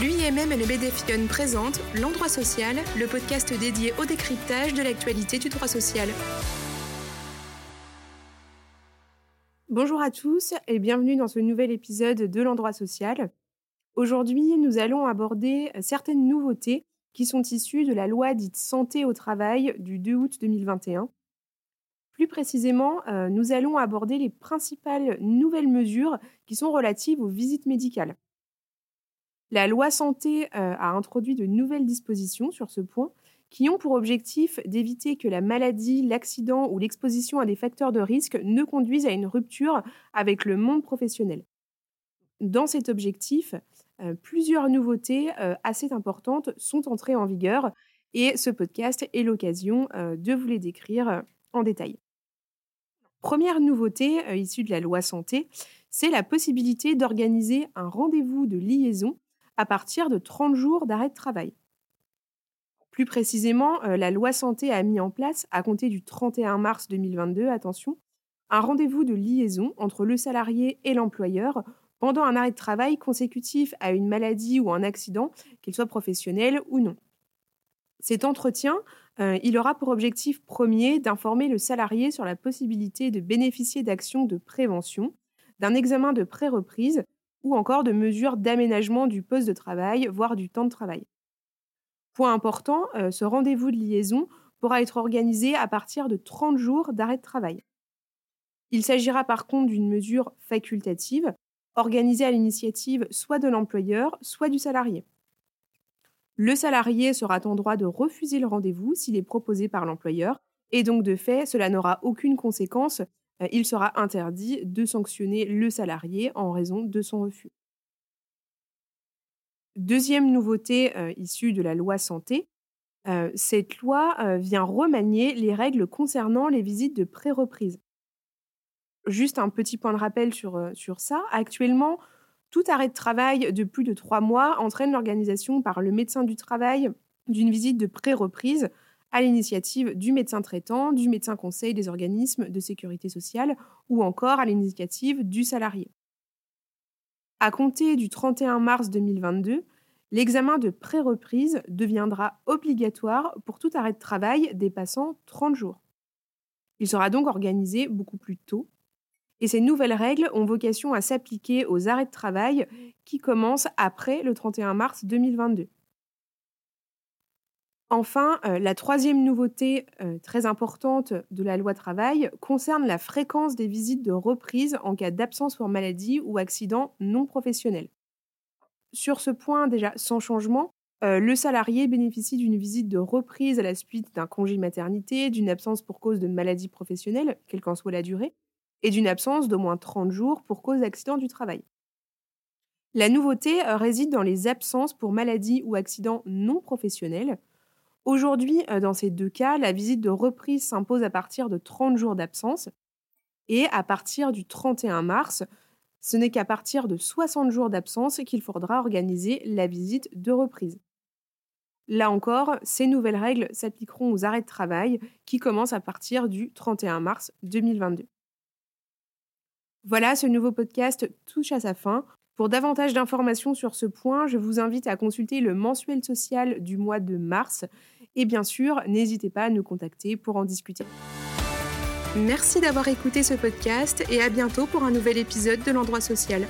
L'UIMM et le BDFION présentent L'Endroit Social, le podcast dédié au décryptage de l'actualité du droit social. Bonjour à tous et bienvenue dans ce nouvel épisode de L'Endroit Social. Aujourd'hui, nous allons aborder certaines nouveautés qui sont issues de la loi dite Santé au travail du 2 août 2021. Plus précisément, euh, nous allons aborder les principales nouvelles mesures qui sont relatives aux visites médicales. La loi santé euh, a introduit de nouvelles dispositions sur ce point qui ont pour objectif d'éviter que la maladie, l'accident ou l'exposition à des facteurs de risque ne conduisent à une rupture avec le monde professionnel. Dans cet objectif, euh, plusieurs nouveautés euh, assez importantes sont entrées en vigueur et ce podcast est l'occasion de vous les décrire en détail. Première nouveauté issue de la loi santé, c'est la possibilité d'organiser un rendez-vous de liaison à partir de 30 jours d'arrêt de travail. Plus précisément, euh, la loi santé a mis en place, à compter du 31 mars 2022, attention, un rendez-vous de liaison entre le salarié et l'employeur pendant un arrêt de travail consécutif à une maladie ou un accident, qu'il soit professionnel ou non. Cet entretien, euh, il aura pour objectif premier d'informer le salarié sur la possibilité de bénéficier d'actions de prévention, d'un examen de pré-reprise ou encore de mesures d'aménagement du poste de travail, voire du temps de travail. Point important, euh, ce rendez-vous de liaison pourra être organisé à partir de 30 jours d'arrêt de travail. Il s'agira par contre d'une mesure facultative, organisée à l'initiative soit de l'employeur, soit du salarié. Le salarié sera en droit de refuser le rendez-vous s'il est proposé par l'employeur, et donc de fait, cela n'aura aucune conséquence il sera interdit de sanctionner le salarié en raison de son refus. Deuxième nouveauté euh, issue de la loi santé, euh, cette loi vient remanier les règles concernant les visites de pré-reprise. Juste un petit point de rappel sur, sur ça. Actuellement, tout arrêt de travail de plus de trois mois entraîne l'organisation par le médecin du travail d'une visite de pré-reprise à l'initiative du médecin traitant, du médecin conseil des organismes de sécurité sociale ou encore à l'initiative du salarié. À compter du 31 mars 2022, l'examen de pré-reprise deviendra obligatoire pour tout arrêt de travail dépassant 30 jours. Il sera donc organisé beaucoup plus tôt et ces nouvelles règles ont vocation à s'appliquer aux arrêts de travail qui commencent après le 31 mars 2022. Enfin, euh, la troisième nouveauté euh, très importante de la loi travail concerne la fréquence des visites de reprise en cas d'absence pour maladie ou accident non professionnel. Sur ce point, déjà sans changement, euh, le salarié bénéficie d'une visite de reprise à la suite d'un congé maternité, d'une absence pour cause de maladie professionnelle, quelle qu'en soit la durée, et d'une absence d'au moins 30 jours pour cause d'accident du travail. La nouveauté réside dans les absences pour maladie ou accident non professionnel, Aujourd'hui, euh, dans ces deux cas, la visite de reprise s'impose à partir de 30 jours d'absence et à partir du 31 mars, ce n'est qu'à partir de 60 jours d'absence qu'il faudra organiser la visite de reprise. Là encore, ces nouvelles règles s'appliqueront aux arrêts de travail qui commencent à partir du 31 mars 2022. Voilà, ce nouveau podcast touche à sa fin. Pour davantage d'informations sur ce point, je vous invite à consulter le mensuel social du mois de mars. Et bien sûr, n'hésitez pas à nous contacter pour en discuter. Merci d'avoir écouté ce podcast et à bientôt pour un nouvel épisode de l'endroit social.